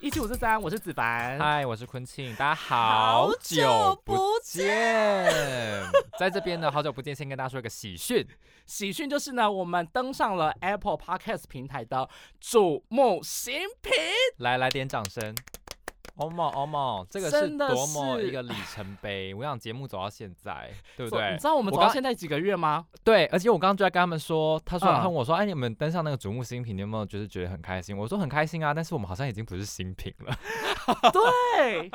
一七五四三，我是子凡，嗨，我是坤庆，大家好久不见，在这边呢，好久不见，先跟大家说一个喜讯，喜讯就是呢，我们登上了 Apple Podcast 平台的瞩目新品，来来点掌声。欧某欧某，这个是多么一个里程碑！我想节目走到现在，对不对？你知道我们走到现在几个月吗？对，而且我刚刚就在跟他们说，他说问我说：“哎，你们登上那个瞩目新品，你有没有就是觉得很开心？”我说：“很开心啊，但是我们好像已经不是新品了。”对。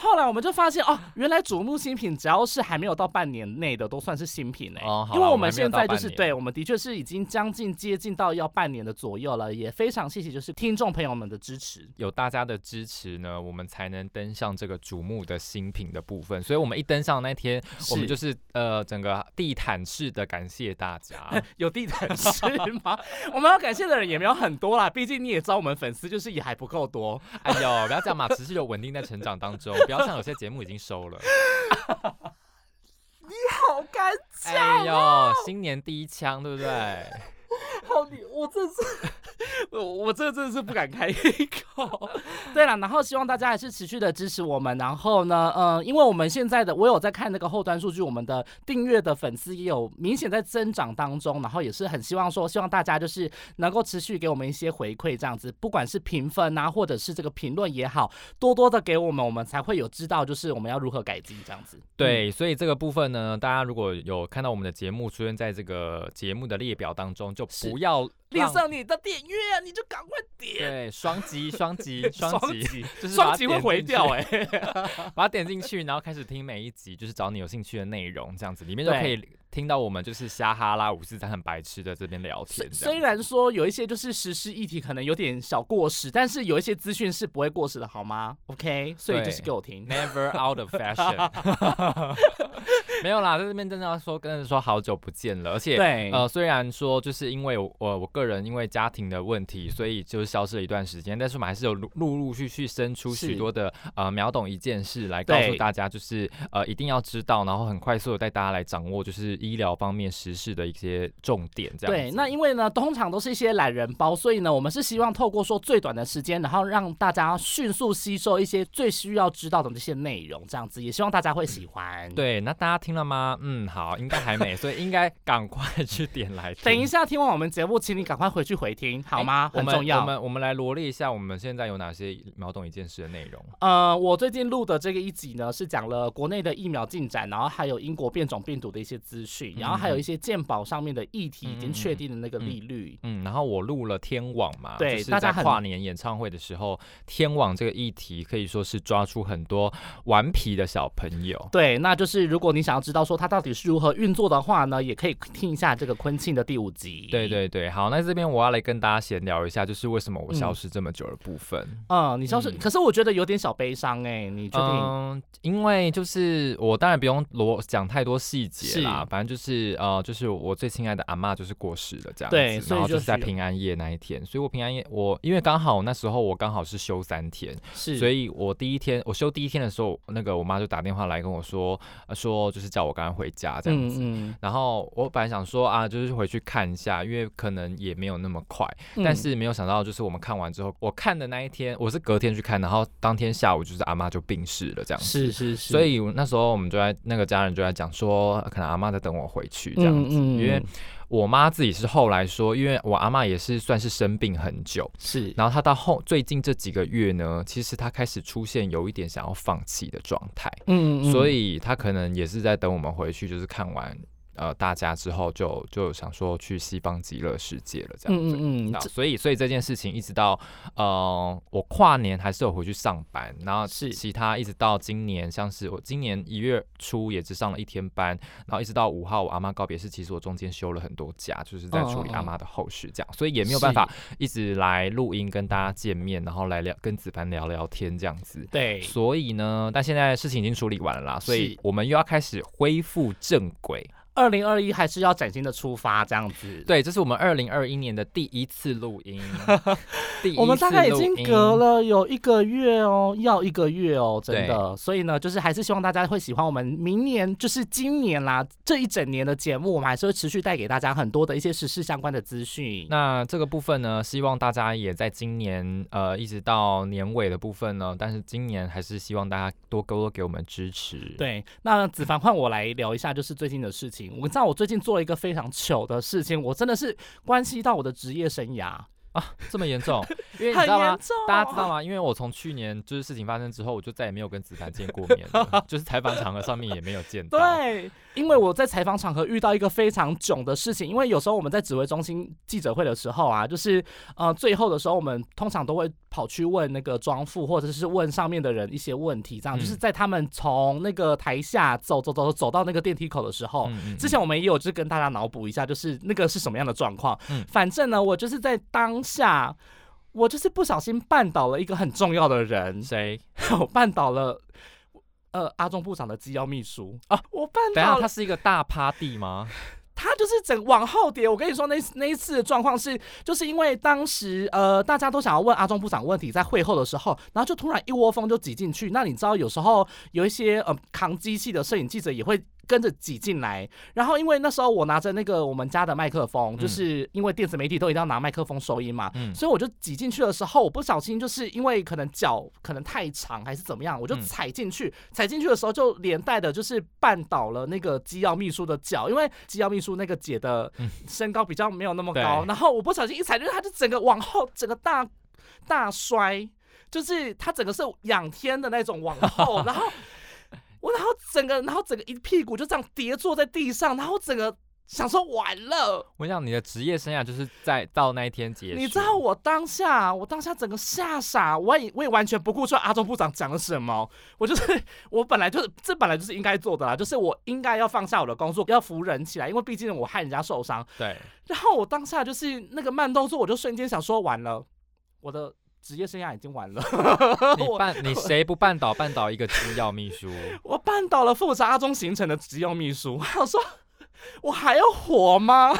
后来我们就发现哦，原来瞩目新品只要是还没有到半年内的都算是新品哎，因为我们现在就是对，我们的确是已经将近接近到要半年的左右了，也非常谢谢就是听众朋友们的支持，有大家的支持呢，我们才能登上这个瞩目的新品的部分。所以我们一登上那天，我们就是呃整个地毯式的感谢大家，有地毯式吗？我们要感谢的人也没有很多啦，毕竟你也知道我们粉丝就是也还不够多。哎呦，不要这样嘛，持续有稳定在成长当中。不要像有些节目已经收了，你好干净。哎呦，新年第一枪，对不对？好，你我这是。我我这真的是不敢开口。对了，然后希望大家还是持续的支持我们。然后呢，呃，因为我们现在的我有在看那个后端数据，我们的订阅的粉丝也有明显在增长当中。然后也是很希望说，希望大家就是能够持续给我们一些回馈，这样子，不管是评分啊，或者是这个评论也好，多多的给我们，我们才会有知道就是我们要如何改进这样子。对，所以这个部分呢，大家如果有看到我们的节目出现在这个节目的列表当中，就不要。列上你的点阅，你就赶快点。对，双击双击 双击，就是双击会毁掉哎，把它点进去，然后开始听每一集，就是找你有兴趣的内容，这样子里面就可以。听到我们就是瞎哈拉五四三很白痴的这边聊天，虽然说有一些就是实施议题可能有点小过时，但是有一些资讯是不会过时的，好吗？OK，所以就是给我听，Never out of fashion。没有啦，在这边真的要说，跟人说好久不见了，而且呃，虽然说就是因为我我个人因为家庭的问题，所以就是消失了一段时间，但是我们还是有陆陆续续生出许多的呃秒懂一件事来告诉大家，就是呃一定要知道，然后很快速的带大家来掌握，就是。医疗方面实事的一些重点，这样对。那因为呢，通常都是一些懒人包，所以呢，我们是希望透过说最短的时间，然后让大家迅速吸收一些最需要知道的这些内容，这样子也希望大家会喜欢。对，那大家听了吗？嗯，好，应该还没，所以应该赶快去点来。等一下听完我们节目，请你赶快回去回听，好吗？很重要。我们我们来罗列一下，我们现在有哪些秒懂一件事的内容。呃，我最近录的这个一集呢，是讲了国内的疫苗进展，然后还有英国变种病毒的一些资讯，然后还有一些。鉴宝上面的议题已经确定的那个利率，嗯，然后我录了天网嘛，对，大家跨年演唱会的时候，天网这个议题可以说是抓出很多顽皮的小朋友，对，那就是如果你想要知道说它到底是如何运作的话呢，也可以听一下这个昆庆的第五集，对对对，好，那这边我要来跟大家闲聊一下，就是为什么我消失这么久的部分，嗯，你消失，可是我觉得有点小悲伤哎，你确定？嗯，因为就是我当然不用罗讲太多细节啦，反正就是呃。就是我最亲爱的阿妈就是过世了这样子，然后就是在平安夜那一天，所以我平安夜我因为刚好那时候我刚好是休三天，是，所以我第一天我休第一天的时候，那个我妈就打电话来跟我说，说就是叫我赶快回家这样子，然后我本来想说啊，就是回去看一下，因为可能也没有那么快，但是没有想到就是我们看完之后，我看的那一天我是隔天去看，然后当天下午就是阿妈就病逝了这样子，是是是，所以那时候我们就在那个家人就在讲说，可能阿妈在等我回去这样。嗯嗯，因为我妈自己是后来说，因为我阿妈也是算是生病很久，是，然后她到后最近这几个月呢，其实她开始出现有一点想要放弃的状态，嗯，所以她可能也是在等我们回去，就是看完。呃，大家之后就就想说去西方极乐世界了，这样子。嗯嗯嗯。所以，所以这件事情一直到呃，我跨年还是有回去上班，然后是其他一直到今年，像是我今年一月初也只上了一天班，然后一直到五号我阿妈告别式，其实我中间休了很多假，就是在处理阿妈的后事，这样，所以也没有办法一直来录音跟大家见面，然后来聊跟子凡聊聊天这样子。对。所以呢，但现在事情已经处理完了，所以我们又要开始恢复正轨。二零二一还是要崭新的出发这样子。对，这是我们二零二一年的第一次录音。第我们大概已经隔了有一个月哦，要一个月哦，真的。所以呢，就是还是希望大家会喜欢我们明年，就是今年啦，这一整年的节目，我们还是会持续带给大家很多的一些时事相关的资讯。那这个部分呢，希望大家也在今年呃一直到年尾的部分呢，但是今年还是希望大家多多给我们支持。对，那子凡换我来聊一下，就是最近的事情。我知道我最近做了一个非常糗的事情，我真的是关系到我的职业生涯。啊，这么严重？因为你知道吗？大家知道吗？因为我从去年就是事情发生之后，我就再也没有跟子凡见过面了，就是采访场合上面也没有见到。对，因为我在采访场合遇到一个非常囧的事情，因为有时候我们在指挥中心记者会的时候啊，就是呃最后的时候，我们通常都会跑去问那个庄副，或者是问上面的人一些问题，这样就是在他们从那个台下走走走走到那个电梯口的时候，之前我们也有就是跟大家脑补一下，就是那个是什么样的状况。嗯，反正呢，我就是在当。下，我就是不小心绊倒了一个很重要的人，谁？我绊倒了，呃，阿中部长的机要秘书啊！我办到。等下，他是一个大趴地吗？他就是整往后跌。我跟你说，那那一次的状况是，就是因为当时呃，大家都想要问阿中部长问题，在会后的时候，然后就突然一窝蜂就挤进去。那你知道，有时候有一些呃扛机器的摄影记者也会。跟着挤进来，然后因为那时候我拿着那个我们家的麦克风，就是因为电子媒体都一定要拿麦克风收音嘛，所以我就挤进去的时候，我不小心就是因为可能脚可能太长还是怎么样，我就踩进去，踩进去的时候就连带的就是绊倒了那个机要秘书的脚，因为机要秘书那个姐的身高比较没有那么高，然后我不小心一踩，就是他就整个往后整个大大摔，就是他整个是仰天的那种往后，然后。我然后整个，然后整个一屁股就这样跌坐在地上，然后整个想说完了。我跟你的职业生涯就是在到那一天结束。你知道我当下，我当下整个吓傻，我也我也完全不顾说阿中部长讲了什么。我就是我本来就是这本来就是应该做的啦，就是我应该要放下我的工作，要扶人起来，因为毕竟我害人家受伤。对。然后我当下就是那个慢动作，我就瞬间想说完了，我的。职业生涯已经完了。你绊 你谁不绊倒绊倒一个机要秘书？我绊倒了负责阿中形成的机要秘书。我想说我还要活吗？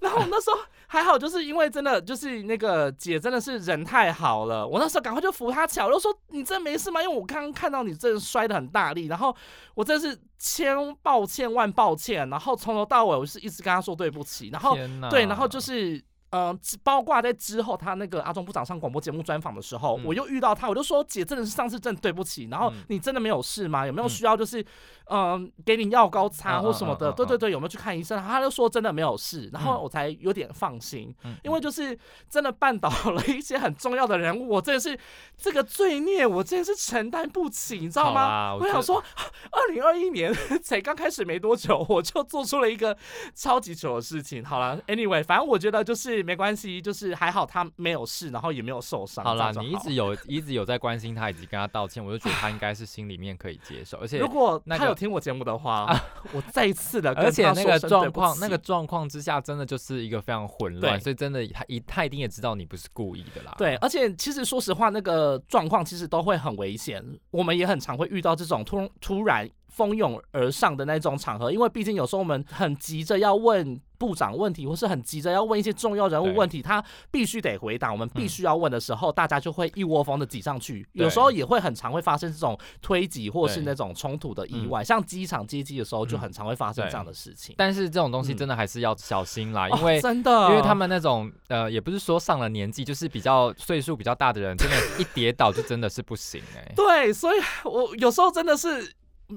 然后那时候还好，就是因为真的就是那个姐真的是人太好了。我那时候赶快就扶她起来，我就说你真没事吗？因为我刚刚看到你真的摔得很大力，然后我真是千抱歉万抱歉，然后从头到尾我是一直跟她说对不起，然后对，然后就是。嗯，包括在之后，他那个阿中部长上广播节目专访的时候，我又遇到他，我就说姐真的是上次真的对不起，然后你真的没有事吗？有没有需要就是嗯给你药膏擦或什么的？对对对，有没有去看医生？他就说真的没有事，然后我才有点放心，因为就是真的绊倒了一些很重要的人物，我真的是这个罪孽，我真的是承担不起，你知道吗？我想说，二零二一年 才刚开始没多久，我就做出了一个超级糗的事情。好了，anyway，反正我觉得就是。没关系，就是还好他没有事，然后也没有受伤。好啦，你一直有一直有在关心他，以及跟他道歉，我就觉得他应该是心里面可以接受。而且如果他有听我节目的话，我再一次的，而且那个状况那个状况之下，真的就是一个非常混乱，所以真的他一他一定也知道你不是故意的啦。对，而且其实说实话，那个状况其实都会很危险，我们也很常会遇到这种突突然。蜂拥而上的那种场合，因为毕竟有时候我们很急着要问部长问题，或是很急着要问一些重要人物问题，他必须得回答，我们必须要问的时候，大家就会一窝蜂的挤上去。有时候也会很常会发生这种推挤或是那种冲突的意外，像机场接机的时候就很常会发生这样的事情。但是这种东西真的还是要小心啦，因为真的，因为他们那种呃，也不是说上了年纪，就是比较岁数比较大的人，真的，一跌倒就真的是不行哎。对，所以我有时候真的是。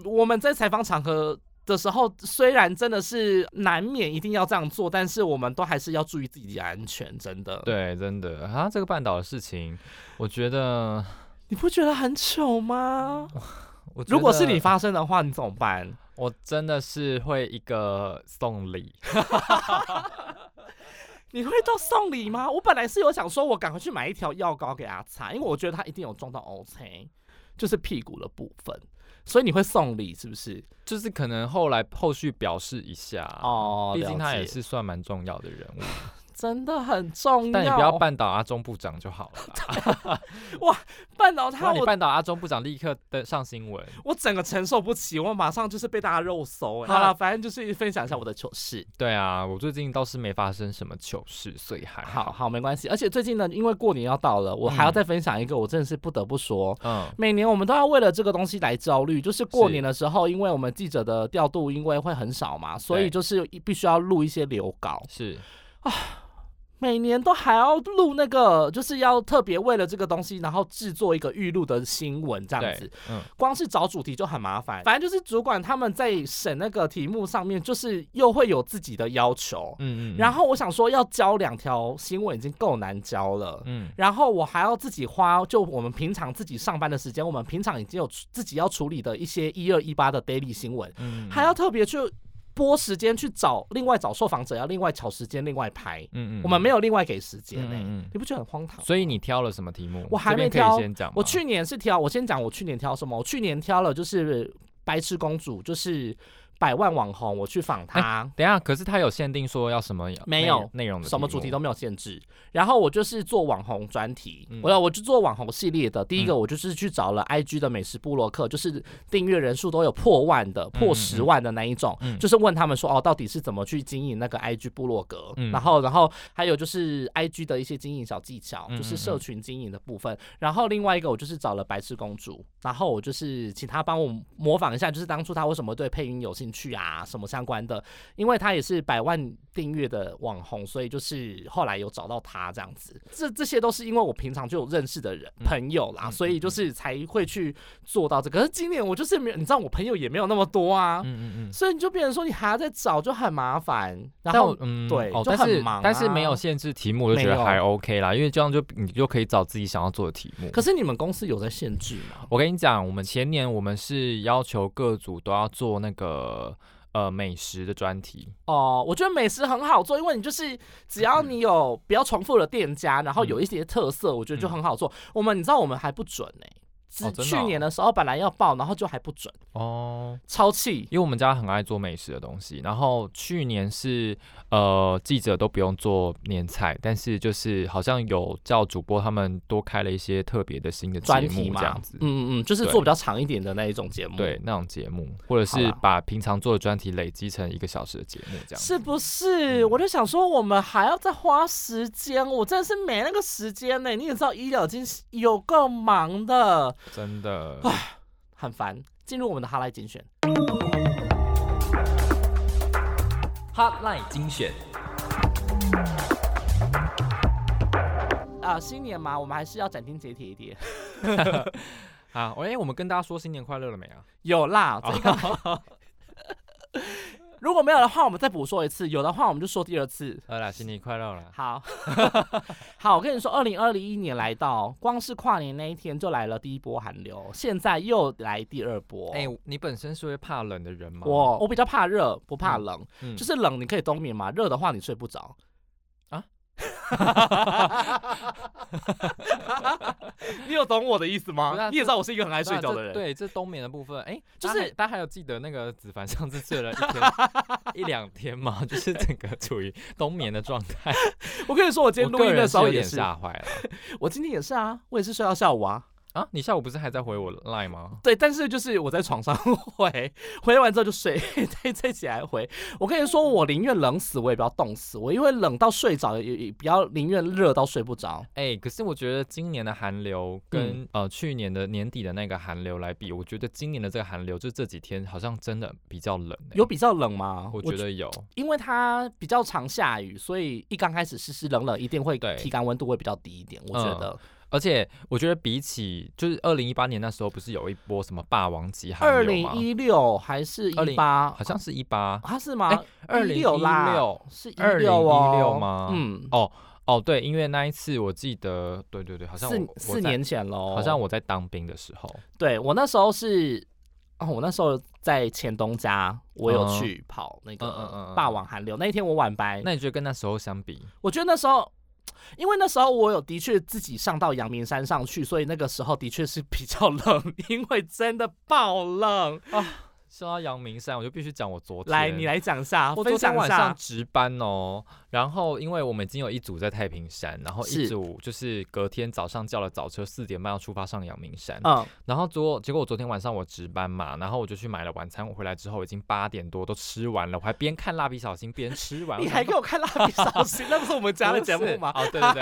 我们在采访场合的时候，虽然真的是难免一定要这样做，但是我们都还是要注意自己的安全，真的。对，真的啊，这个半岛的事情，我觉得你不觉得很糗吗？如果是你发生的话，你怎么办？我真的是会一个送礼。你会到送礼吗？我本来是有想说，我赶快去买一条药膏给他擦，因为我觉得他一定有撞到 OK，就是屁股的部分。所以你会送礼是不是？就是可能后来后续表示一下哦，毕竟他也是算蛮重要的人物。真的很重要。但你不要绊倒阿中部长就好了。哇，绊倒他，你绊倒阿中部长，立刻登上新闻，我整个承受不起，我马上就是被大家肉搜。好了，反正就是分享一下我的糗事。对啊，我最近倒是没发生什么糗事，所以还好好没关系。而且最近呢，因为过年要到了，我还要再分享一个，我真的是不得不说，嗯，每年我们都要为了这个东西来焦虑，就是过年的时候，因为我们记者的调度因为会很少嘛，所以就是必须要录一些留稿。是啊。每年都还要录那个，就是要特别为了这个东西，然后制作一个预录的新闻这样子。嗯，光是找主题就很麻烦。反正就是主管他们在审那个题目上面，就是又会有自己的要求。嗯嗯。然后我想说，要交两条新闻已经够难交了。嗯。然后我还要自己花，就我们平常自己上班的时间，我们平常已经有自己要处理的一些一二一八的 daily 新闻，还要特别去。拨时间去找另外找受访者，要另外找时间另外拍。嗯嗯，我们没有另外给时间呢，你不觉得很荒唐？所以你挑了什么题目？我还没挑。先。我去年是挑，我先讲我去年挑什么？我去年挑了就是白痴公主，就是。百万网红，我去访他。等下，可是他有限定说要什么？没有内容的，什么主题都没有限制。然后我就是做网红专题，我要我就做网红系列的。第一个，我就是去找了 IG 的美食部落客，就是订阅人数都有破万的、破十万的那一种，就是问他们说哦，到底是怎么去经营那个 IG 部落格？然后，然后还有就是 IG 的一些经营小技巧，就是社群经营的部分。然后另外一个，我就是找了白痴公主，然后我就是请他帮我模仿一下，就是当初他为什么对配音有兴趣。去啊，什么相关的？因为他也是百万订阅的网红，所以就是后来有找到他这样子。这这些都是因为我平常就有认识的人朋友啦，所以就是才会去做到这个。可是今年我就是没有，你知道我朋友也没有那么多啊，嗯嗯嗯，所以你就变成说你还要再找，就很麻烦。然后嗯，对，就很忙。但是没有限制题目，我就觉得还 OK 啦，因为这样就你就可以找自己想要做的题目。可是你们公司有在限制吗？我跟你讲，我们前年我们是要求各组都要做那个。呃，美食的专题。哦，我觉得美食很好做，因为你就是 只要你有比较重复的店家，然后有一些特色，我觉得就很好做。我们你知道我们还不准呢。去年的时候本来要报，然后就还不准哦，超气！因为我们家很爱做美食的东西，然后去年是呃记者都不用做年菜，但是就是好像有叫主播他们多开了一些特别的新的节目这样子，嗯嗯嗯，就是做比较长一点的那一种节目，对那种节目，或者是把平常做的专题累积成一个小时的节目这样，是不是？我就想说，我们还要再花时间，我真的是没那个时间呢。你也知道，医疗已经有够忙的。真的很烦。进入我们的哈赖精选，哈赖精选。啊，新年嘛，我们还是要斩钉截铁一点。好，喂，我们跟大家说新年快乐了没啊？有啦，这个。如果没有的话，我们再补说一次；有的话，我们就说第二次。好啦，新年快乐啦。好，好，我跟你说，二零二零一年来到，光是跨年那一天就来了第一波寒流，现在又来第二波。哎，你本身是会怕冷的人吗？我我比较怕热，不怕冷，就是冷你可以冬眠嘛，热的话你睡不着。你有懂我的意思吗？你也知道我是一个很爱睡觉的人。对，这冬眠的部分，哎，就是大家还有记得那个子凡上次睡了一天 一两天吗？就是整个处于冬眠的状态。我跟你说，我今天录音的时候也是吓坏了。我今天也是啊，我也是睡到下午啊。啊，你下午不是还在回我 line 吗？对，但是就是我在床上 回，回完之后就睡，再再起来回。我跟你说，我宁愿冷死，我也不要冻死。我因为冷到睡着，也也比较宁愿热到睡不着。哎，可是我觉得今年的寒流跟呃去年的年底的那个寒流来比，我觉得今年的这个寒流就这几天好像真的比较冷。有比较冷吗？我觉得有，因为它比较常下雨，所以一刚开始湿湿冷冷，一定会体感温度会比较低一点。我觉得。而且我觉得比起就是二零一八年那时候不是有一波什么霸王级寒流吗？二零一六还是一八？好像是一八，它是吗？二零一六是二零一六吗？嗯，哦哦，对，因为那一次我记得，对对对，好像四四年前喽，好像我在当兵的时候，对我那时候是哦，我那时候在前东家，我有去跑那个霸王寒流，那一天我晚班。那你觉得跟那时候相比？我觉得那时候。因为那时候我有的确自己上到阳明山上去，所以那个时候的确是比较冷，因为真的爆冷啊！说到阳明山，我就必须讲我昨天。来，你来讲一下，我昨天晚上值班哦。然后，因为我们已经有一组在太平山，然后一组就是隔天早上叫了早车，四点半要出发上阳明山。嗯。然后昨结果我昨天晚上我值班嘛，然后我就去买了晚餐。我回来之后已经八点多，都吃完了。我还边看蜡笔小新边吃完。你还给我看蜡笔小新？那不是我们家的节目吗？哦，对对对。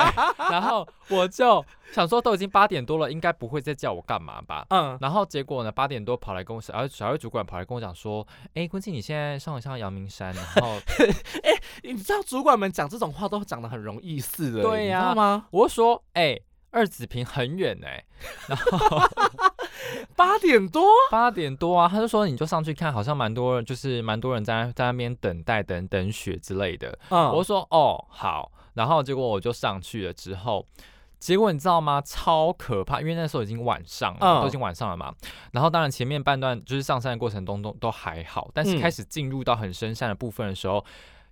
然后我就想说，都已经八点多了，应该不会再叫我干嘛吧？嗯。然后结果呢，八点多跑来跟我小小魏主管跑来跟我讲说：“哎，坤庆，你现在上一上阳明山，然后，哎，你知道主管们讲这种话都讲的很容易似的，对呀？吗？我说，哎，二子坪很远哎，然后 八点多，八点多啊，他就说你就上去看，好像蛮多人，就是蛮多人在在那边等待等等雪之类的。嗯，我说哦好，然后结果我就上去了之后。结果你知道吗？超可怕，因为那时候已经晚上了，都已经晚上了嘛。然后当然前面半段就是上山的过程中都都还好，但是开始进入到很深山的部分的时候，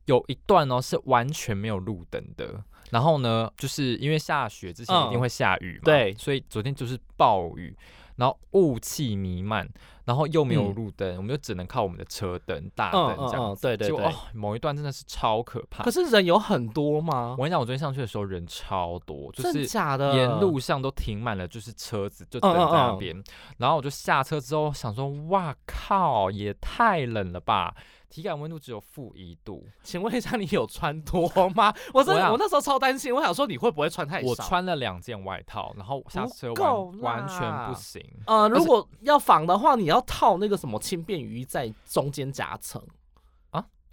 有一段哦是完全没有路灯的。然后呢，就是因为下雪之前一定会下雨嘛，对，所以昨天就是暴雨。然后雾气弥漫，然后又没有路灯，我们就只能靠我们的车灯、大灯这样。对对对，某一段真的是超可怕。可是人有很多吗？我跟你讲，我昨天上去的时候人超多，就是假的，沿路上都停满了，就是车子就等在那边。然后我就下车之后想说，哇靠，也太冷了吧。体感温度只有负一度，请问一下，你有穿多吗？我真的，我那时候超担心，我想说你会不会穿太少？我穿了两件外套，然后下车完完全不行。呃，如果要防的话，你要套那个什么轻便雨衣在中间夹层。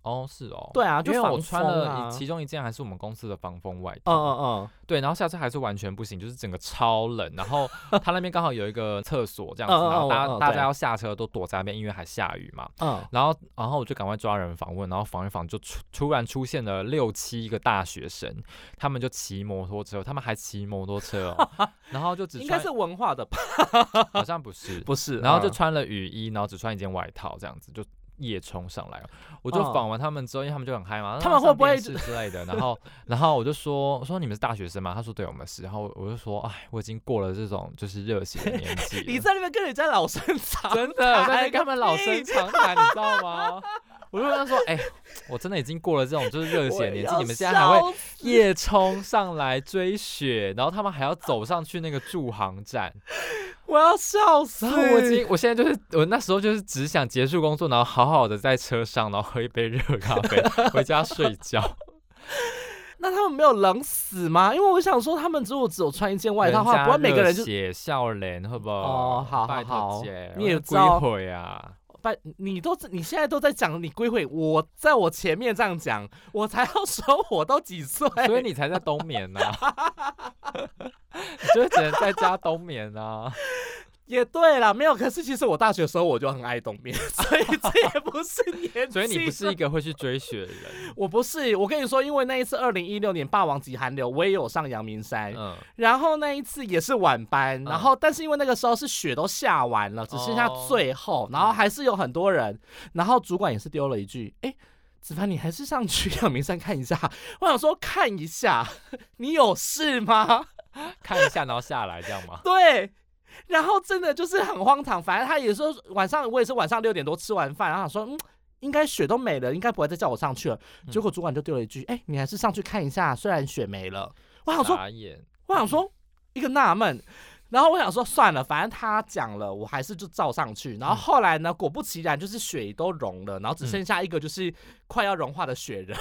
哦，是哦，对啊，因为我穿了其中一件还是我们公司的防风外套，嗯嗯嗯，对，然后下车还是完全不行，就是整个超冷，然后 他那边刚好有一个厕所这样子，然后大家大家要下车都躲在那边，因为还下雨嘛，嗯，然后然后我就赶快抓人访问，然后访一访就突突然出现了六七个大学生，他们就骑摩托车，他们还骑摩托车哦，然后就只应该是文化的吧，好像不是。不是，然后就穿了雨衣，然后只穿一件外套这样子就。夜冲上来我就访完他们之后，因为他们就很嗨嘛，他们会不会是之类的？然后，然后我就说，我说你们是大学生吗？他说对，我们是。然后我就说，哎，我已经过了这种就是热血的年纪。你在那边跟人家老生常真的，我在跟他们老生常谈，你知道吗？我就跟他说，哎，我真的已经过了这种就是热血年纪，你们现在还会夜冲上来追雪，然后他们还要走上去那个驻航站。我要笑死！我已经，我现在就是，我那时候就是只想结束工作，然后好好的在车上，然后喝一杯热咖啡，回家睡觉。那他们没有冷死吗？因为我想说，他们如果只有穿一件外套的话，不会每个人就写笑脸，好不好？哦，好好好，你也归回啊。拜，你都你现在都在讲你归回，我在我前面这样讲，我才要说我都几岁，所以你才在冬眠呢，你就只能在家冬眠啊。也对啦，没有。可是其实我大学的时候我就很爱冬眠，所以这也不是年所以你不是一个会去追雪的人。我不是，我跟你说，因为那一次二零一六年霸王级寒流，我也有上阳明山。嗯。然后那一次也是晚班，然后但是因为那个时候是雪都下完了，只剩下最后，然后还是有很多人。然后主管也是丢了一句：“哎，子凡，你还是上去阳明山看一下。”我想说看一下，你有事吗？看一下，然后下来这样吗？对。然后真的就是很荒唐，反正他也说晚上我也是晚上六点多吃完饭，然后说嗯，应该雪都没了，应该不会再叫我上去了。结果主管就丢了一句，哎，你还是上去看一下，虽然雪没了。我想说，我想说一个纳闷，然后我想说算了，反正他讲了，我还是就照上去。然后后来呢，果不其然，就是雪都融了，然后只剩下一个就是快要融化的雪人，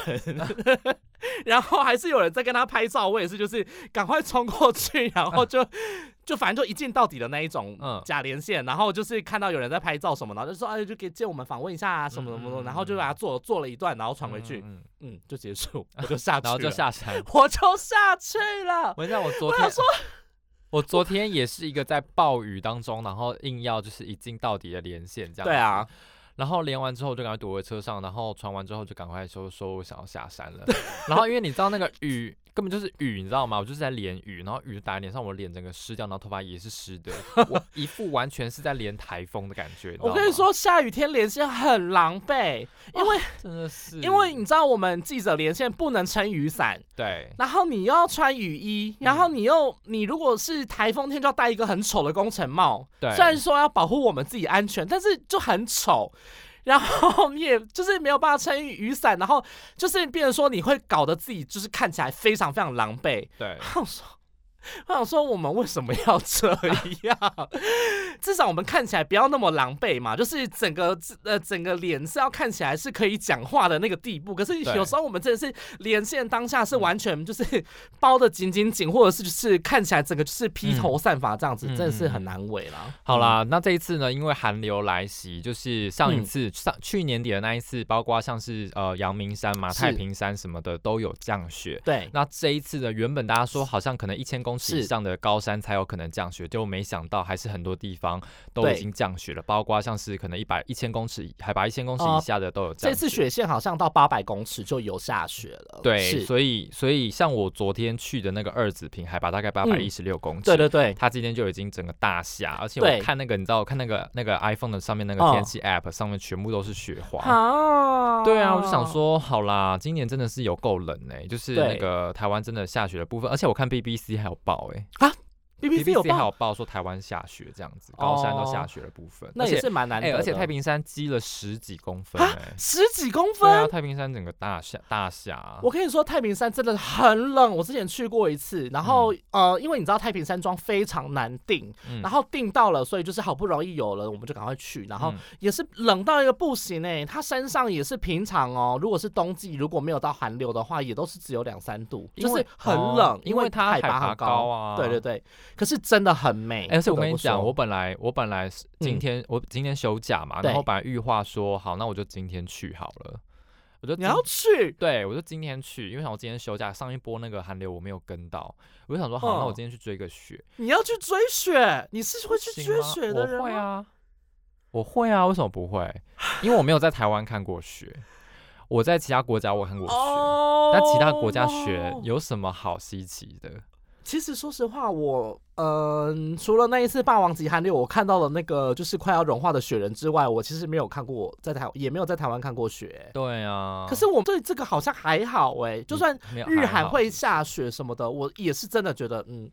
然后还是有人在跟他拍照，我也是就是赶快冲过去，然后就。就反正就一镜到底的那一种假连线，然后就是看到有人在拍照什么的，就说哎，就给借我们访问一下啊，什么什么的，然后就把它做做了一段，然后传回去，嗯，就结束，我就下去，然后就下山，我就下去了。我讲我昨天说，我昨天也是一个在暴雨当中，然后硬要就是一镜到底的连线这样。对啊，然后连完之后就赶快躲回车上，然后传完之后就赶快说说我想要下山了。然后因为你知道那个雨。根本就是雨，你知道吗？我就是在连雨，然后雨打在脸上，我脸整个湿掉，然后头发也是湿的，我一副完全是在连台风的感觉。我跟你说，下雨天连线很狼狈，因为真的是，因为你知道我们记者连线不能撑雨伞，对，然后你又要穿雨衣，然后你又你如果是台风天就要戴一个很丑的工程帽，对，虽然说要保护我们自己安全，但是就很丑。然后你也就是没有办法撑雨伞，然后就是变成说你会搞得自己就是看起来非常非常狼狈。对，我想说。我想说，我们为什么要这样？至少我们看起来不要那么狼狈嘛，就是整个呃整个脸是要看起来是可以讲话的那个地步。可是有时候我们真的是连线当下是完全就是包的紧紧紧，或者是就是看起来整个就是披头散发这样子，真的是很难为啦。好啦，那这一次呢，因为寒流来袭，就是上一次上去年底的那一次，包括像是呃阳明山嘛、太平山什么的都有降雪。对，那这一次呢，原本大家说好像可能一千公公尺以上的高山才有可能降雪，就没想到还是很多地方都已经降雪了，包括像是可能一百一千公尺海拔一千公尺以下的都有。这次雪线好像到八百公尺就有下雪了。对，所以所以像我昨天去的那个二子坪，海拔大概八百一十六公尺，对对对，它今天就已经整个大下，而且我看那个你知道我，看那个那个 iPhone 的上面那个天气 App 上面全部都是雪花。啊，对啊，我就想说，好啦，今年真的是有够冷哎，就是那个台湾真的下雪的部分，而且我看 BBC 还有报哎啊。B B C 有报说台湾下雪这样子，高山都下雪的部分，那也是蛮难的。而且太平山积了十几公分，哎，十几公分。对啊，太平山整个大下大下。我跟你说，太平山真的很冷。我之前去过一次，然后呃，因为你知道太平山庄非常难订，然后订到了，所以就是好不容易有了，我们就赶快去。然后也是冷到一个不行哎，它山上也是平常哦。如果是冬季，如果没有到寒流的话，也都是只有两三度，就是很冷，因为它海拔很高啊。对对对，可是真的很。美，而且我跟你讲，我本来我本来是今天我今天休假嘛，然后本来预话说好，那我就今天去好了。我就你要去，对我就今天去，因为想我今天休假，上一波那个寒流我没有跟到，我就想说好，那我今天去追个雪。你要去追雪？你是会去追雪的人吗？会啊，我会啊，为什么不会？因为我没有在台湾看过雪，我在其他国家我看过雪，那其他国家雪有什么好稀奇的？其实说实话，我嗯，除了那一次霸王级寒流，我看到了那个就是快要融化的雪人之外，我其实没有看过在台，也没有在台湾看过雪。对啊。可是我对这个好像还好哎，就算日韩会下雪什么的，我也是真的觉得嗯，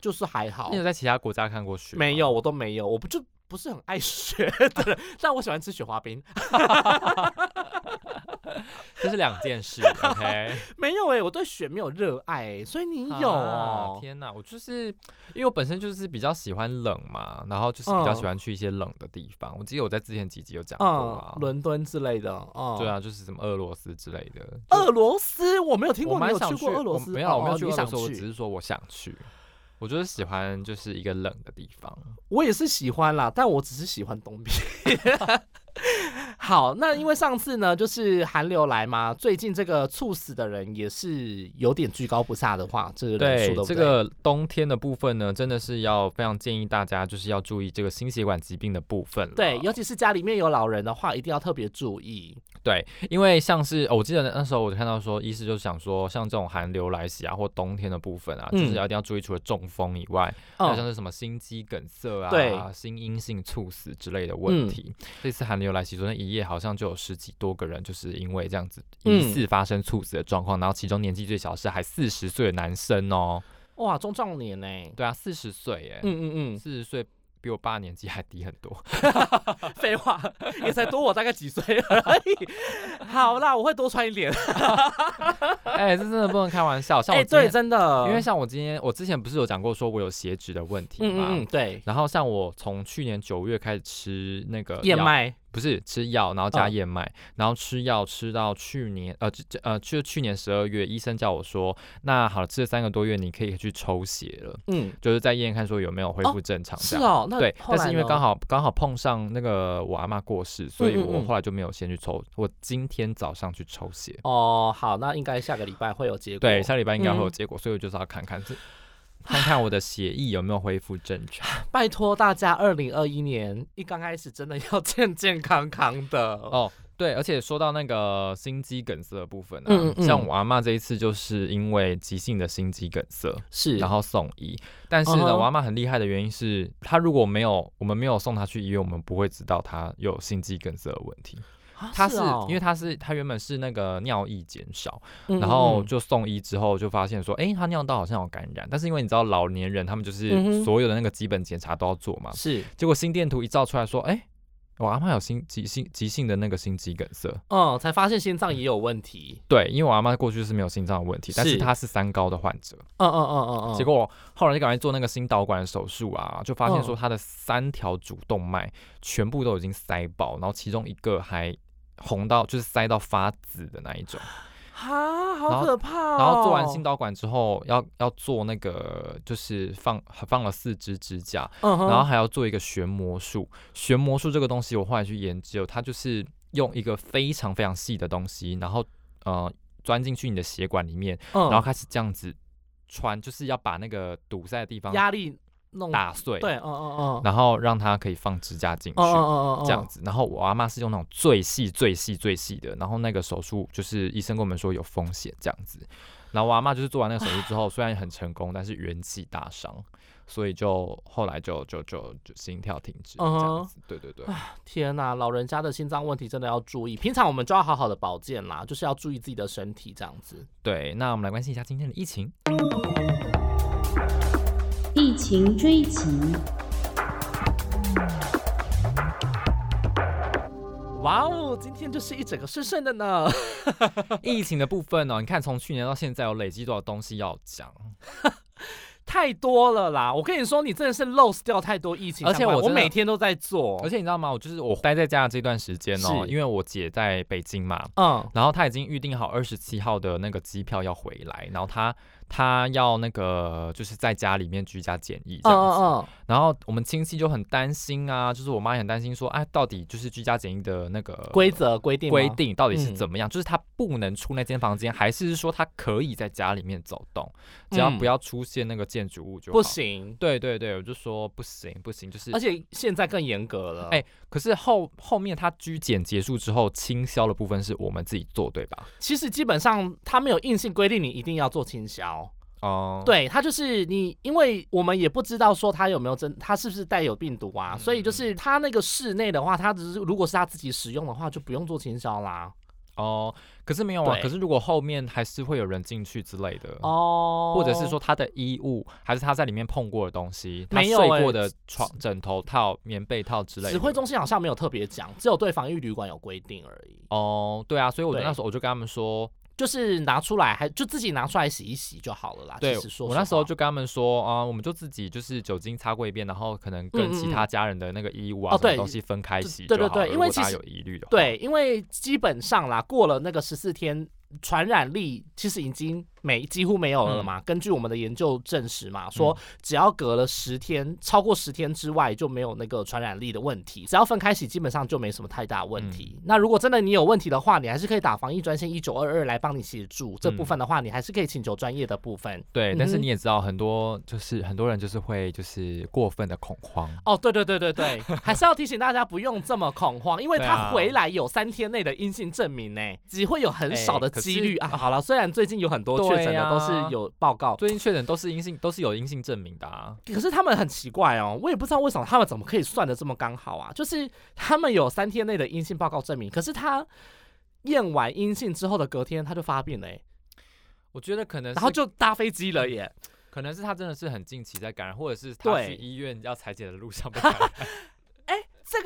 就是还好。你有在其他国家看过雪？没有，我都没有，我不就不是很爱雪的人，但我喜欢吃雪花冰。这是两件事，OK？没有哎，我对雪没有热爱，所以你有哦。天哪，我就是因为我本身就是比较喜欢冷嘛，然后就是比较喜欢去一些冷的地方。我记得我在之前几集有讲过啊，伦敦之类的，哦，对啊，就是什么俄罗斯之类的。俄罗斯我没有听过，没有去过俄罗斯，没有，我没有去过俄罗斯，我只是说我想去。我就是喜欢就是一个冷的地方，我也是喜欢啦，但我只是喜欢冬天。好，那因为上次呢，就是寒流来嘛，最近这个猝死的人也是有点居高不下的话，这个对这个冬天的部分呢，真的是要非常建议大家就是要注意这个心血管疾病的部分对，尤其是家里面有老人的话，一定要特别注意。对，因为像是我记得那时候我看到说，医师就想说，像这种寒流来袭啊，或冬天的部分啊，就是要一定要注意，除了中风以外，好像是什么心肌梗塞啊、心因性猝死之类的问题。这次寒流来袭，昨天一夜好像就有十几多个人，就是因为这样子疑似发生猝死的状况，然后其中年纪最小是还四十岁的男生哦，哇，中壮年呢？对啊，四十岁哎，嗯嗯嗯，四十岁。比我爸年纪还低很多，废话，也才多我大概几岁而已。好啦，我会多穿一点。哎，这真的不能开玩笑。像我对，真的，因为像我今天，我之前不是有讲过，说我有血脂的问题吗？嗯嗯，对。然后像我从去年九月开始吃那个燕麦。不是吃药，然后加燕麦，然后吃药吃到去年，呃，这呃，就去年十二月，医生叫我说，那好了，吃了三个多月，你可以去抽血了，嗯，就是在医院看说有没有恢复正常。是哦，对，但是因为刚好刚好碰上那个我阿妈过世，所以我后来就没有先去抽，我今天早上去抽血。哦，好，那应该下个礼拜会有结果。对，下礼拜应该会有结果，所以我就是要看看。看看我的血液有没有恢复正常。拜托大家，二零二一年一刚开始真的要健健康康的哦。对，而且说到那个心肌梗塞的部分啊，像我阿妈这一次就是因为急性的心肌梗塞，是然后送医。但是呢，我阿妈很厉害的原因是，她如果没有我们没有送她去医院，我们不会知道她有心肌梗塞的问题。他是因为他是他原本是那个尿液减少，然后就送医之后就发现说，哎，他尿道好像有感染。但是因为你知道老年人他们就是所有的那个基本检查都要做嘛，是。结果心电图一照出来说，哎，我阿妈有心急性急性的那个心肌梗塞，哦，才发现心脏也有问题。对，因为我阿妈过去是没有心脏的问题，但是她是三高的患者。嗯嗯嗯嗯嗯。结果后来就赶快做那个心导管手术啊，就发现说她的三条主动脉全部都已经塞爆，然后其中一个还红到就是塞到发紫的那一种。啊，好可怕哦！然后做完心导管之后，要要做那个，就是放放了四支支架，然后还要做一个旋魔术。旋魔术这个东西，我后来去研究，它就是用一个非常非常细的东西，然后呃钻进去你的血管里面，然后开始这样子穿，就是要把那个堵塞的地方压力。打碎，对，嗯嗯嗯，然后让它可以放支架进去，这样子。然后我阿妈是用那种最细、最细、最细的。然后那个手术就是医生跟我们说有风险这样子。然后我阿妈就是做完那个手术之后，虽然很成功，但是元气大伤，所以就后来就就就就心跳停止这样子。对对对，天哪，老人家的心脏问题真的要注意。平常我们就要好好的保健啦，就是要注意自己的身体这样子。对，那我们来关心一下今天的疫情。疫情追击，哇哦，今天就是一整个顺顺的呢。疫情的部分哦，你看从去年到现在有累积多少东西要讲。太多了啦！我跟你说，你真的是 lose 掉太多疫情，而且我我每天都在做。而且你知道吗？我就是我待在家的这段时间哦，因为我姐在北京嘛，嗯，然后她已经预定好二十七号的那个机票要回来，然后她她要那个就是在家里面居家检疫这样子。然后我们亲戚就很担心啊，就是我妈也很担心说，哎，到底就是居家检疫的那个规则规定规定到底是怎么样？就是他不能出那间房间，还是说他可以在家里面走动，只要不要出现那个。建筑物就不行，对对对，我就说不行不行，就是而且现在更严格了。哎，可是后后面他居检结束之后，清销的部分是我们自己做，对吧？其实基本上他没有硬性规定你一定要做清销哦。对他就是你，因为我们也不知道说他有没有真，他是不是带有病毒啊？所以就是他那个室内的话，他只是如果是他自己使用的话，就不用做清销啦。哦，可是没有啊。可是如果后面还是会有人进去之类的哦，或者是说他的衣物，还是他在里面碰过的东西，他睡过的床、枕头套、棉被套之类的。指挥中心好像没有特别讲，只有对防疫旅馆有规定而已。哦，对啊，所以我那时候我就跟他们说。就是拿出来，还就自己拿出来洗一洗就好了啦。对，我那时候就跟他们说啊，我们就自己就是酒精擦过一遍，然后可能跟其他家人的那个衣物啊什么东西分开洗对对对，因为其实有疑虑的。对，因为基本上啦，过了那个十四天。传染力其实已经没几乎没有了嘛？根据我们的研究证实嘛，说只要隔了十天，超过十天之外就没有那个传染力的问题。只要分开洗，基本上就没什么太大问题。那如果真的你有问题的话，你还是可以打防疫专线一九二二来帮你协助。这部分的话，你还是可以请求专业的部分。对，但是你也知道，很多就是很多人就是会就是过分的恐慌。哦，对对对对对，还是要提醒大家不用这么恐慌，因为他回来有三天内的阴性证明呢，只会有很少的。几率啊，好了，虽然最近有很多确诊的都是有报告，最近确诊都是阴性，都是有阴性证明的啊。可是他们很奇怪哦，我也不知道为什么他们怎么可以算的这么刚好啊？就是他们有三天内的阴性报告证明，可是他验完阴性之后的隔天他就发病了。我觉得可能，然后就搭飞机了耶。可能是他真的是很近期在感染，或者是他去医院要裁剪的路上被感染。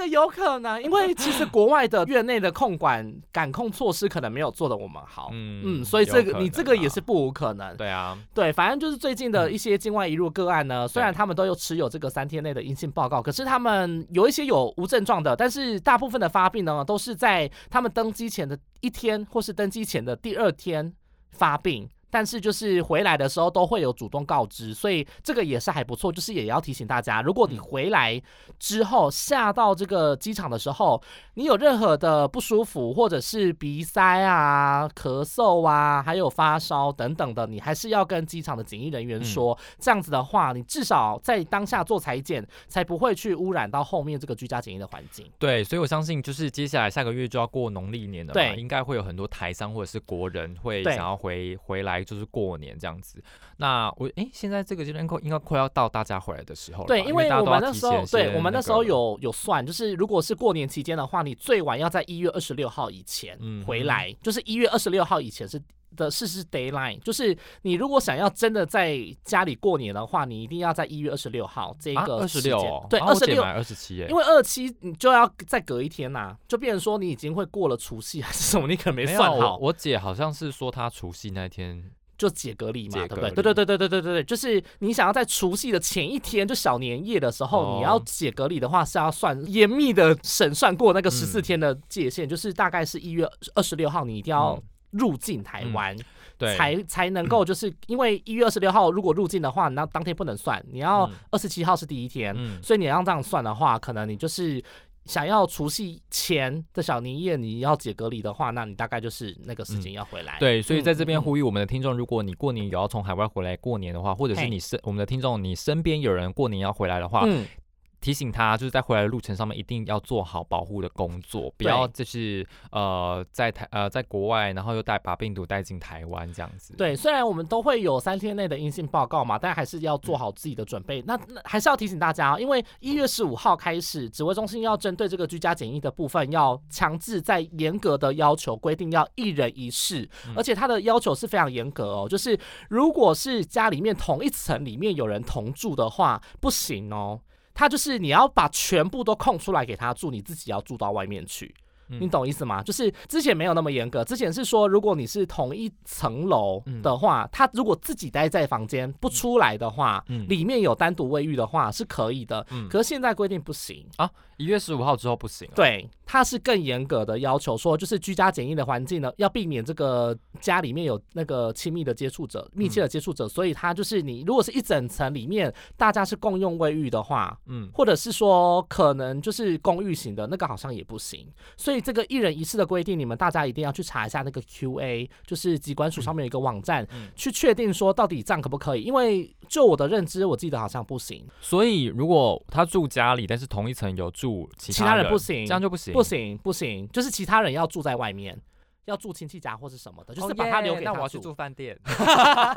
这个有可能，因为其实国外的院内的控管感控措施可能没有做的我们好，嗯嗯，所以这个你这个也是不无可能。对啊，对，反正就是最近的一些境外移入个案呢，虽然他们都有持有这个三天内的阴性报告，可是他们有一些有无症状的，但是大部分的发病呢，都是在他们登机前的一天或是登机前的第二天发病。但是就是回来的时候都会有主动告知，所以这个也是还不错。就是也要提醒大家，如果你回来之后下到这个机场的时候，你有任何的不舒服，或者是鼻塞啊、咳嗽啊，还有发烧等等的，你还是要跟机场的检疫人员说。这样子的话，你至少在当下做裁剪，才不会去污染到后面这个居家检疫的环境。对，所以我相信就是接下来下个月就要过农历年了嘛，应该会有很多台商或者是国人会想要回回来。就是过年这样子，那我哎，现在这个阶段应该快要到大家回来的时候了。对，因为我们那时候，对我们那时候有有算，就是如果是过年期间的话，你最晚要在一月二十六号以前回来，就是一月二十六号以前是的事是 d a y l i n e 就是你如果想要真的在家里过年的话，你一定要在一月二十六号这个二十六，对，二十六二十七，因为二七你就要再隔一天呐，就变成说你已经会过了除夕还是什么，你可能没算好。我姐好像是说她除夕那天。就解隔离嘛，对不对？对对对对对对对对，就是你想要在除夕的前一天，就小年夜的时候，你要解隔离的话，是要算严密的审算过那个十四天的界限，就是大概是一月二十六号，你一定要入境台湾，对，才才能够，就是因为一月二十六号如果入境的话，那当天不能算，你要二十七号是第一天，所以你要这样算的话，可能你就是。想要除夕前的小年夜，你要解隔离的话，那你大概就是那个时间要回来。对，所以在这边呼吁我们的听众，如果你过年有要从海外回来过年的话，或者是你身我们的听众，你身边有人过年要回来的话。提醒他，就是在回来的路程上面一定要做好保护的工作，不要就是呃在台呃在国外，然后又带把病毒带进台湾这样子。对，虽然我们都会有三天内的阴性报告嘛，但还是要做好自己的准备。那那还是要提醒大家，因为一月十五号开始，指挥中心要针对这个居家检疫的部分，要强制在严格的要求规定要一人一室，而且他的要求是非常严格哦，就是如果是家里面同一层里面有人同住的话，不行哦。他就是你要把全部都空出来给他住，你自己要住到外面去。你懂意思吗？就是之前没有那么严格，之前是说如果你是同一层楼的话，他如果自己待在房间不出来的话，里面有单独卫浴的话是可以的。可是现在规定不行啊，一月十五号之后不行。对，它是更严格的要求，说就是居家检疫的环境呢，要避免这个家里面有那个亲密的接触者、密切的接触者，所以它就是你如果是一整层里面大家是共用卫浴的话，嗯，或者是说可能就是公寓型的那个好像也不行，所以。这个一人一次的规定，你们大家一定要去查一下那个 Q&A，就是机关署上面有一个网站，去确定说到底这样可不可以？因为就我的认知，我记得好像不行。所以如果他住家里，但是同一层有住其他人不行，这样就不行，不行不行，就是其他人要住在外面。要住亲戚家或是什么的，就是把他留给他那我要去住饭店。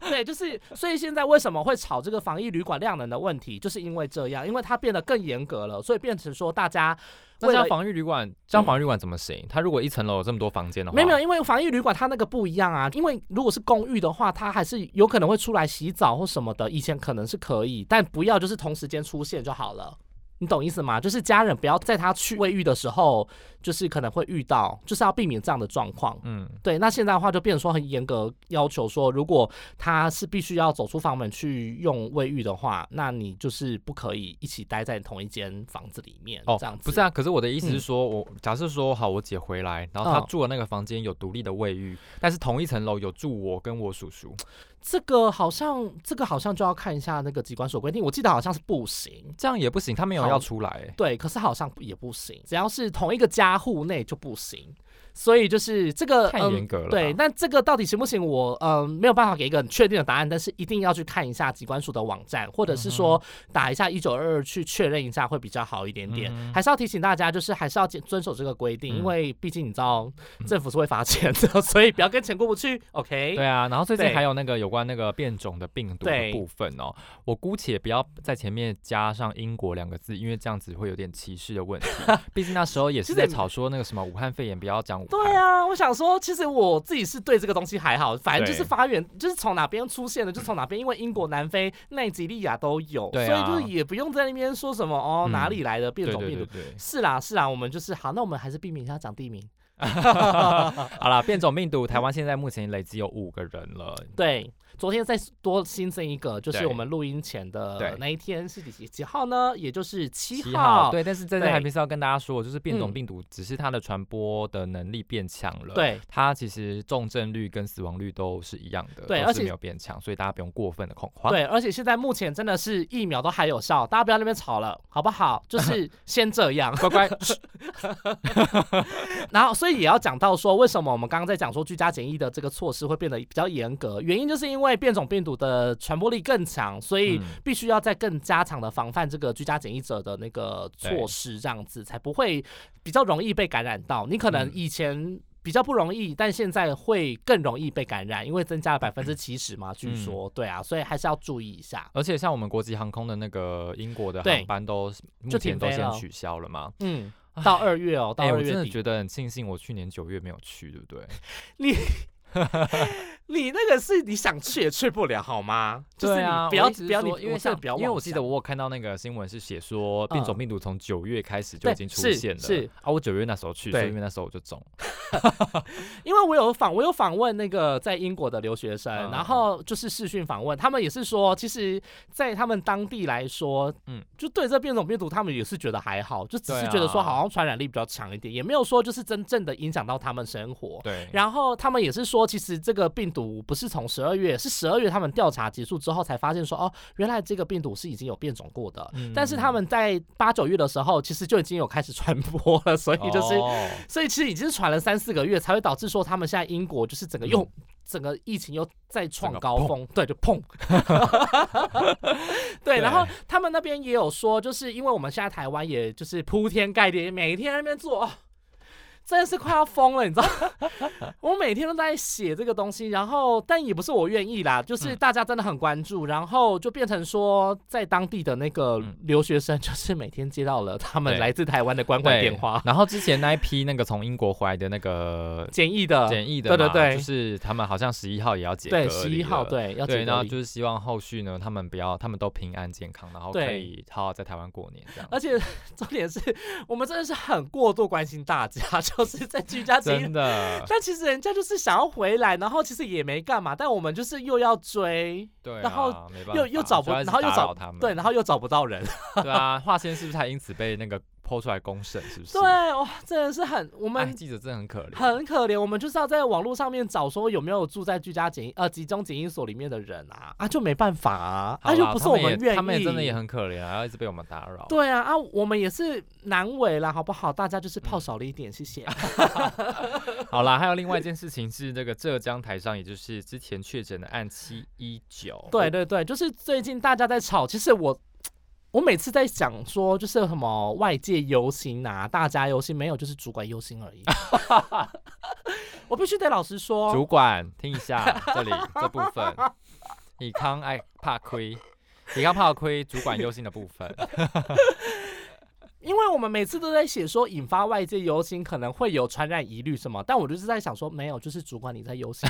对，就是所以现在为什么会炒这个防疫旅馆量能的问题，就是因为这样，因为它变得更严格了，所以变成说大家这样防疫旅馆，这样防疫旅馆怎么行？他如果一层楼有这么多房间的话，没有没有，因为防疫旅馆它那个不一样啊。因为如果是公寓的话，它还是有可能会出来洗澡或什么的，以前可能是可以，但不要就是同时间出现就好了。你懂意思吗？就是家人不要在他去卫浴的时候，就是可能会遇到，就是要避免这样的状况。嗯，对。那现在的话就变成说很严格要求说，如果他是必须要走出房门去用卫浴的话，那你就是不可以一起待在同一间房子里面。哦，这样子不是啊。可是我的意思是说，我假设说好，我姐回来，然后她住的那个房间有独立的卫浴，但是同一层楼有住我跟我叔叔。这个好像，这个好像就要看一下那个机关所规定。我记得好像是不行，这样也不行，他没有要出来。对，可是好像也不行，只要是同一个家户内就不行。所以就是这个太严格了，对。那这个到底行不行？我嗯没有办法给一个很确定的答案，但是一定要去看一下机关署的网站，或者是说打一下一九二二去确认一下会比较好一点点。还是要提醒大家，就是还是要遵守这个规定，因为毕竟你知道政府是会罚钱的，所以不要跟钱过不去。OK。对啊，然后最近还有那个有关那个变种的病毒的部分哦，我姑且不要在前面加上英国两个字，因为这样子会有点歧视的问题。毕竟那时候也是在吵说那个什么武汉肺炎不要讲武汉。对啊，我想说，其实我自己是对这个东西还好，反正就是发源，就是从哪边出现的就从哪边，因为英国、南非、奈及利亚都有，所以就是也不用在那边说什么哦哪里来的变种病毒。是啦是啦，我们就是好，那我们还是避免一下讲地名。好了，变种病毒，台湾现在目前累积有五个人了。对。昨天再多新增一个，就是我们录音前的那一天是几几号呢？也就是七号。对，但是在这还是要跟大家说，就是变种病毒只是它的传播的能力变强了。对，它其实重症率跟死亡率都是一样的，对，而且没有变强，所以大家不用过分的恐慌。对，而且现在目前真的是疫苗都还有效，大家不要那边吵了，好不好？就是先这样，乖乖。然后，所以也要讲到说，为什么我们刚刚在讲说居家检疫的这个措施会变得比较严格？原因就是因为。因为变种病毒的传播力更强，所以必须要在更加强的防范这个居家检疫者的那个措施，这样子才不会比较容易被感染到。你可能以前比较不容易，但现在会更容易被感染，因为增加了百分之七十嘛，据说对啊，所以还是要注意一下。而且像我们国际航空的那个英国的航班都目前都先取消了嘛，嗯，到二月哦，到二月我真的觉得很庆幸，我去年九月没有去，对不对？你。你那个是你想去也去不了，好吗？就是你不要不要你，因为像因为我记得我有看到那个新闻是写说变种病毒从九月开始就已经出现了，是啊，我九月那时候去，所以因为那时候我就中。因为我有访我有访问那个在英国的留学生，然后就是视讯访问，他们也是说，其实，在他们当地来说，嗯，就对这变种病毒，他们也是觉得还好，就只是觉得说好像传染力比较强一点，也没有说就是真正的影响到他们生活。对，然后他们也是说，其实这个病毒。不是从十二月，是十二月他们调查结束之后才发现说，哦，原来这个病毒是已经有变种过的。但是他们在八九月的时候，其实就已经有开始传播了，所以就是，所以其实已经是传了三四个月，才会导致说他们现在英国就是整个又整个疫情又再创高峰，对，就砰。对，然后他们那边也有说，就是因为我们现在台湾也就是铺天盖地，每天那边做。真的是快要疯了，你知道？我每天都在写这个东西，然后但也不是我愿意啦，就是大家真的很关注，然后就变成说，在当地的那个留学生，就是每天接到了他们来自台湾的关怀电话。然后之前那一批那个从英国回来的那个简易的。简易的，对对对，就是他们好像十一号也要解对，十一号对要对，然后就是希望后续呢，他们不要，他们都平安健康，然后可以好好在台湾过年这样。而且 重点是我们真的是很过度关心大家，就是在居家。真的，但其实人家就是想要回来，然后其实也没干嘛，但我们就是又要追，对，然后又又找不，然后又找他们，对，然后又找不到人，对啊，华先是不是还因此被那个？抛出来公审是不是？对哇，真的是很我们记者真的很可怜，很可怜。我们就是要在网络上面找说有没有住在居家检疫呃集中检疫所里面的人啊啊，就没办法啊，啊就不是我们愿意，他们也真的也很可怜啊，要一直被我们打扰。对啊啊，我们也是难为了，好不好？大家就是泡少了一点，谢谢。好啦，还有另外一件事情是这个浙江台上，也就是之前确诊的案七一九。对对对，就是最近大家在吵，其实我。我每次在讲说，就是什么外界忧心啊，大家忧心，没有，就是主管忧心而已。我必须得老实说，主管听一下这里这部分，李康爱怕亏，李康怕亏，主管忧心的部分。因为我们每次都在写说引发外界忧心，可能会有传染疑虑什么，但我就是在想说，没有，就是主管你在忧心。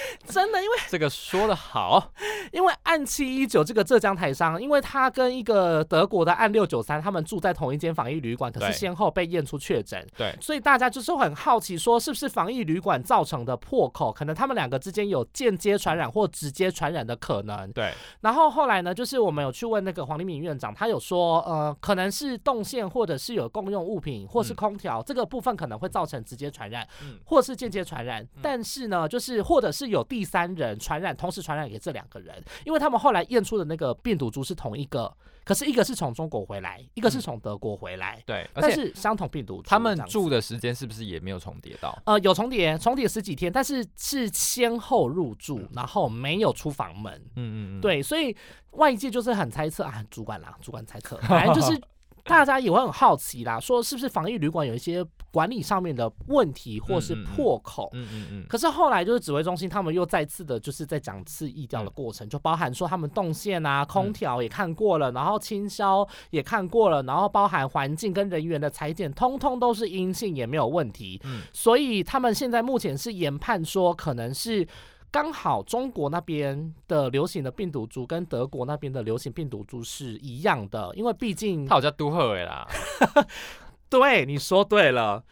真的，因为这个说的好，因为案七一九这个浙江台商，因为他跟一个德国的案六九三，他们住在同一间防疫旅馆，可是先后被验出确诊，对，所以大家就是很好奇，说是不是防疫旅馆造成的破口，可能他们两个之间有间接传染或直接传染的可能，对。然后后来呢，就是我们有去问那个黄立明院长，他有说，呃，可能是动线或者是有共用物品，或是空调这个部分可能会造成直接传染，嗯，或是间接传染，但是呢，就是或者是有第三人传染，同时传染给这两个人，因为他们后来验出的那个病毒株是同一个，可是一个是从中国回来，一个是从德国回来，对，但是相同病毒，他们住的时间是不是也没有重叠到？呃，有重叠，重叠十几天，但是是先后入住，然后没有出房门，嗯嗯嗯，对，所以外界就是很猜测啊，主管啦，主管猜测，反正就是。大家也会很好奇啦，说是不是防疫旅馆有一些管理上面的问题，或是破口？嗯嗯嗯。可是后来就是指挥中心他们又再次的，就是在讲次疫调的过程，就包含说他们动线啊、空调也看过了，然后清消也看过了，然后包含环境跟人员的裁剪，通通都是阴性，也没有问题。嗯。所以他们现在目前是研判说，可能是。刚好中国那边的流行的病毒株跟德国那边的流行病毒株是一样的，因为毕竟他好像都赫啦。对，你说对了。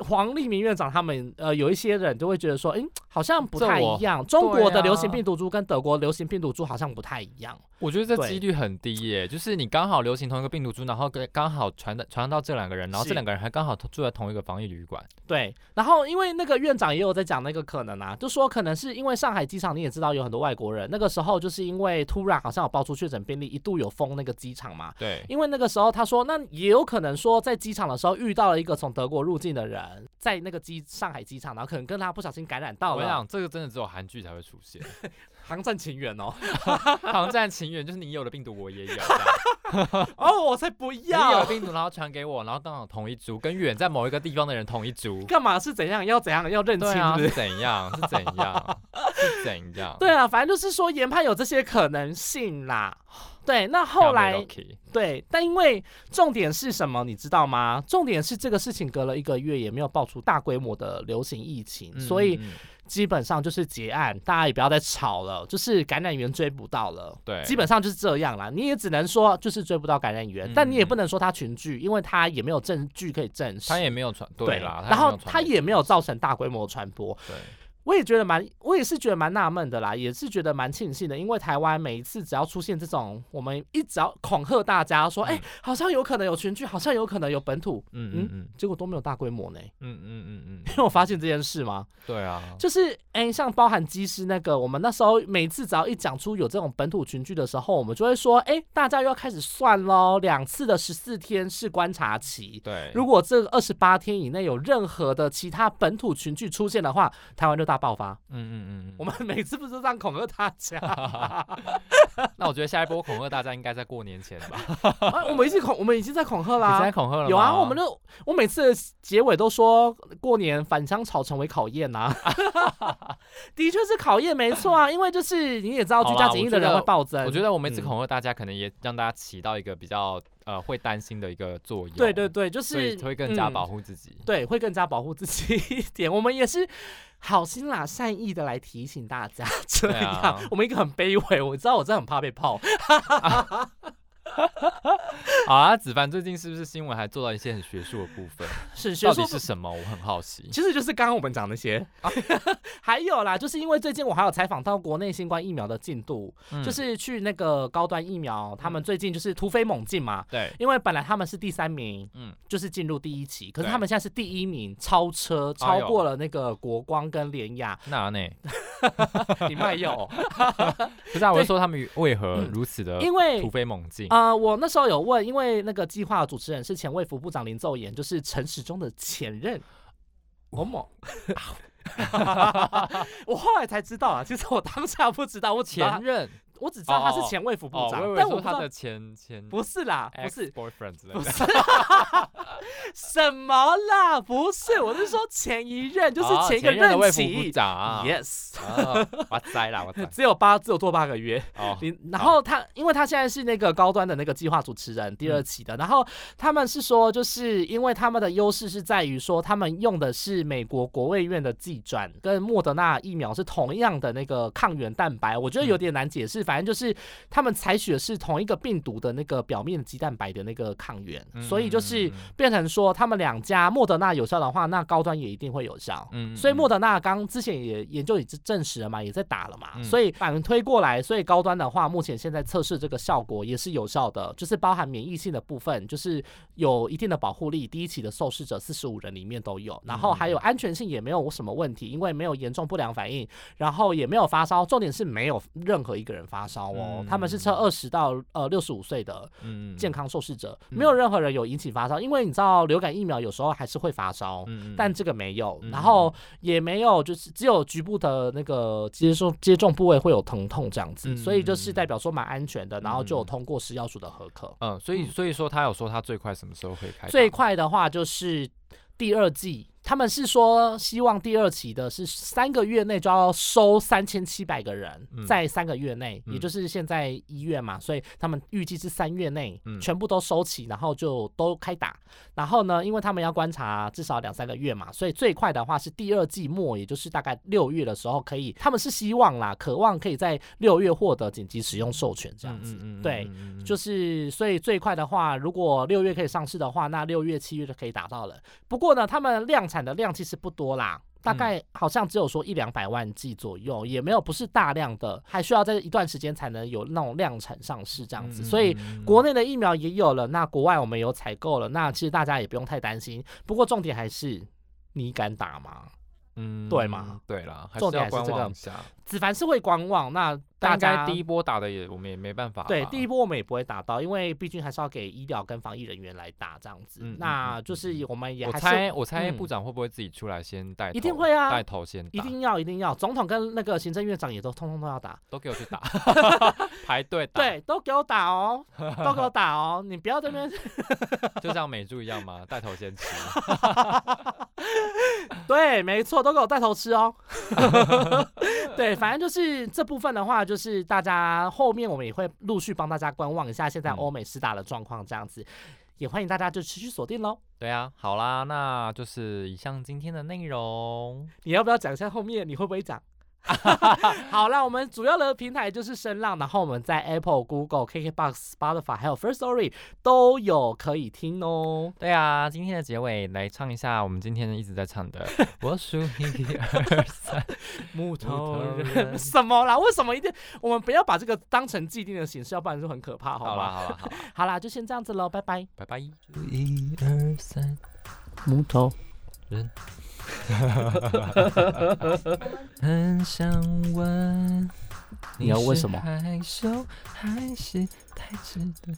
黄立明院长他们呃有一些人就会觉得说，哎，好像不太一样。中国的流行病毒株跟德国流行病毒株好像不太一样。我觉得这几率很低耶，就是你刚好流行同一个病毒株，然后跟刚好传的传到这两个人，然后这两个人还刚好住在同一个防疫旅馆。对，然后因为那个院长也有在讲那个可能啊，就说可能是因为上海机场你也知道有很多外国人，那个时候就是因为突然好像有爆出确诊病例，一度有封那个机场嘛。对，因为那个时候他说，那也有可能说在机场的时候遇到了一个从德国入境的人，在那个。机上海机场，然后可能跟他不小心感染到了。我想这个真的只有韩剧才会出现，航站情缘哦，航站情缘就是你有的病毒我也有。哦，我才不要！你有病毒然后传给我，然后刚好同一株，跟远在某一个地方的人同一株。干嘛是怎样？要怎样？要认清是怎样？是怎样？是怎样？对啊，反正就是说研判有这些可能性啦。对，那后来对，但因为重点是什么，你知道吗？重点是这个事情隔了一个月也没有爆出大规模的流行疫情，所以基本上就是结案，大家也不要再吵了，就是感染源追不到了。对，基本上就是这样啦。你也只能说就是追不到感染源，但你也不能说他群聚，因为他也没有证据可以证实。他也没有传对啦，然后他也没有造成大规模传播。对。我也觉得蛮，我也是觉得蛮纳闷的啦，也是觉得蛮庆幸的，因为台湾每一次只要出现这种，我们一直要恐吓大家说，哎，好像有可能有群聚，好像有可能有本土，嗯嗯嗯，结果都没有大规模呢，嗯嗯嗯嗯，因为我发现这件事吗？对啊，就是哎，像包含机师那个，我们那时候每次只要一讲出有这种本土群聚的时候，我们就会说，哎，大家又要开始算喽，两次的十四天是观察期，对，如果这二十八天以内有任何的其他本土群聚出现的话，台湾就大爆发，嗯。嗯嗯，我们每次不是这样恐吓大家？那我觉得下一波恐吓大家应该在过年前吧。我们已经恐，我们已经在恐吓啦，在恐吓了。有啊，我们就我每次结尾都说过年返乡潮成为考验呐。的确是考验，没错啊，因为就是你也知道居家检疫的人会暴增。我觉得我每次恐吓大家，可能也让大家起到一个比较呃会担心的一个作用。对对对，就是会更加保护自己。对，会更加保护自己一点。我们也是。好心啦，善意的来提醒大家，这样我们一个很卑微，我知道我真的很怕被泡。好啊，子凡最近是不是新闻还做到一些很学术的部分？是，到底是什么？我很好奇。其实就是刚刚我们讲那些，还有啦，就是因为最近我还有采访到国内新冠疫苗的进度，就是去那个高端疫苗，他们最近就是突飞猛进嘛。对，因为本来他们是第三名，嗯，就是进入第一期，可是他们现在是第一名，超车，超过了那个国光跟联雅。那呢？你卖药？不是啊，我是说他们为何如此的，因为突飞猛进啊！我那时候有问，因为那个计划主持人是前卫副部长林奏言，就是陈时中的前任。某某，我后来才知道啊，其实我当下不知道，我前任。我只知道他是前卫副部长，但我他的前前不是啦，不是 boyfriend 不是。什么啦，不是，我是说前一任，就是前一个任期，yes，哇塞啦，我 只有八，只有做八个月，你然后他，因为他现在是那个高端的那个计划主持人，第二期的，然后他们是说，就是因为他们的优势是在于说，他们用的是美国国卫院的技转，跟莫德纳疫苗是同样的那个抗原蛋白，我觉得有点难解释。反正就是他们采取的是同一个病毒的那个表面的肌蛋白的那个抗原，所以就是变成说他们两家莫德纳有效的话，那高端也一定会有效。嗯，所以莫德纳刚之前也研究已经证实了嘛，也在打了嘛，所以反推过来，所以高端的话，目前现在测试这个效果也是有效的，就是包含免疫性的部分，就是有一定的保护力。第一期的受试者四十五人里面都有，然后还有安全性也没有什么问题，因为没有严重不良反应，然后也没有发烧，重点是没有任何一个人。发烧哦，他们是测二十到呃六十五岁的健康受试者，没有任何人有引起发烧，因为你知道流感疫苗有时候还是会发烧，但这个没有，然后也没有就是只有局部的那个接受接种部位会有疼痛这样子，所以就是代表说蛮安全的，然后就有通过食药署的合可。嗯，所以所以说他有说他最快什么时候会开？最快的话就是第二季。他们是说，希望第二期的是三个月内就要收三千七百个人，在三个月内，也就是现在一月嘛，所以他们预计是三月内全部都收齐，然后就都开打。然后呢，因为他们要观察至少两三个月嘛，所以最快的话是第二季末，也就是大概六月的时候可以。他们是希望啦，渴望可以在六月获得紧急使用授权这样子。对，就是所以最快的话，如果六月可以上市的话，那六月七月就可以达到了。不过呢，他们量。产的量其实不多啦，大概好像只有说一两百万剂左右，也没有不是大量的，还需要在一段时间才能有那种量产上市这样子。所以国内的疫苗也有了，那国外我们有采购了，那其实大家也不用太担心。不过重点还是你敢打吗？嗯，对吗？对了，重点还是这个。子凡是会观望，那大家第一波打的也，我们也没办法。对，第一波我们也不会打到，因为毕竟还是要给医疗跟防疫人员来打这样子。那就是我们也。我猜，我猜部长会不会自己出来先带？一定会啊，带头先。一定要，一定要。总统跟那个行政院长也都通通都要打，都给我去打，排队打。对，都给我打哦，都给我打哦，你不要这边。就像美猪一样嘛，带头先吃。对，没错，都给我带头吃哦。对，反正就是这部分的话，就是大家后面我们也会陆续帮大家观望一下现在欧美施打的状况，这样子。也欢迎大家就持续锁定喽。对啊，好啦，那就是以上今天的内容。你要不要讲一下后面你会不会讲？好啦，我们主要的平台就是声浪，然后我们在 Apple、Google、KKBox、Spotify 还有 First Story 都有可以听哦。对啊，今天的结尾来唱一下我们今天一直在唱的 《我数一二三木头人》什么啦？为什么一定我们不要把这个当成既定的形式，要不然就很可怕，好吧？好了，好了，好啦，就先这样子喽，拜拜，拜拜。一二三，木头人。很想问，你要问什么？害羞还是太迟钝？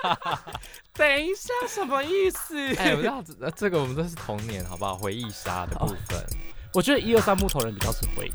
等一下，什么意思？哎，我要这个，我们都是童年，好不好？回忆杀的部分，我觉得一二三木头人比较是回忆。